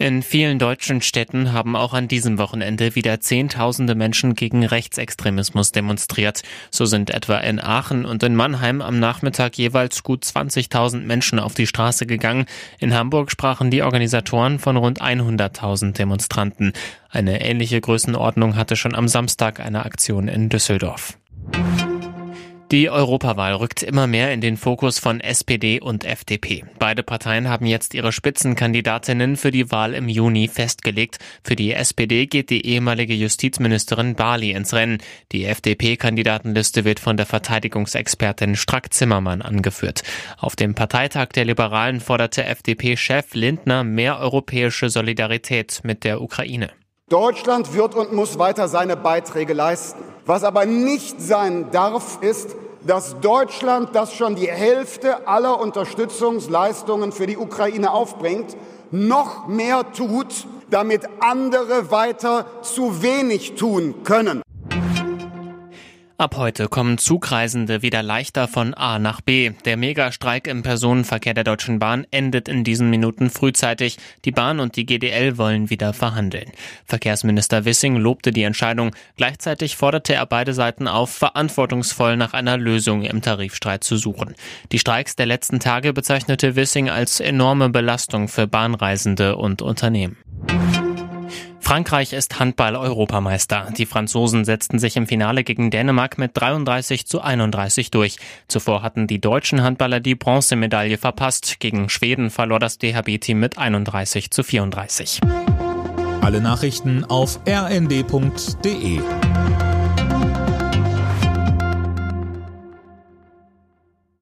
In vielen deutschen Städten haben auch an diesem Wochenende wieder Zehntausende Menschen gegen Rechtsextremismus demonstriert. So sind etwa in Aachen und in Mannheim am Nachmittag jeweils gut 20.000 Menschen auf die Straße gegangen. In Hamburg sprachen die Organisatoren von rund 100.000 Demonstranten. Eine ähnliche Größenordnung hatte schon am Samstag eine Aktion in Düsseldorf. Die Europawahl rückt immer mehr in den Fokus von SPD und FDP. Beide Parteien haben jetzt ihre Spitzenkandidatinnen für die Wahl im Juni festgelegt. Für die SPD geht die ehemalige Justizministerin Bali ins Rennen. Die FDP-Kandidatenliste wird von der Verteidigungsexpertin Strack Zimmermann angeführt. Auf dem Parteitag der Liberalen forderte FDP-Chef Lindner mehr europäische Solidarität mit der Ukraine. Deutschland wird und muss weiter seine Beiträge leisten. Was aber nicht sein darf, ist, dass Deutschland, das schon die Hälfte aller Unterstützungsleistungen für die Ukraine aufbringt, noch mehr tut, damit andere weiter zu wenig tun können. Ab heute kommen Zugreisende wieder leichter von A nach B. Der Megastreik im Personenverkehr der Deutschen Bahn endet in diesen Minuten frühzeitig. Die Bahn und die GDL wollen wieder verhandeln. Verkehrsminister Wissing lobte die Entscheidung. Gleichzeitig forderte er beide Seiten auf, verantwortungsvoll nach einer Lösung im Tarifstreit zu suchen. Die Streiks der letzten Tage bezeichnete Wissing als enorme Belastung für Bahnreisende und Unternehmen. Frankreich ist Handball-Europameister. Die Franzosen setzten sich im Finale gegen Dänemark mit 33 zu 31 durch. Zuvor hatten die deutschen Handballer die Bronzemedaille verpasst. Gegen Schweden verlor das DHB-Team mit 31 zu 34. Alle Nachrichten auf rnd.de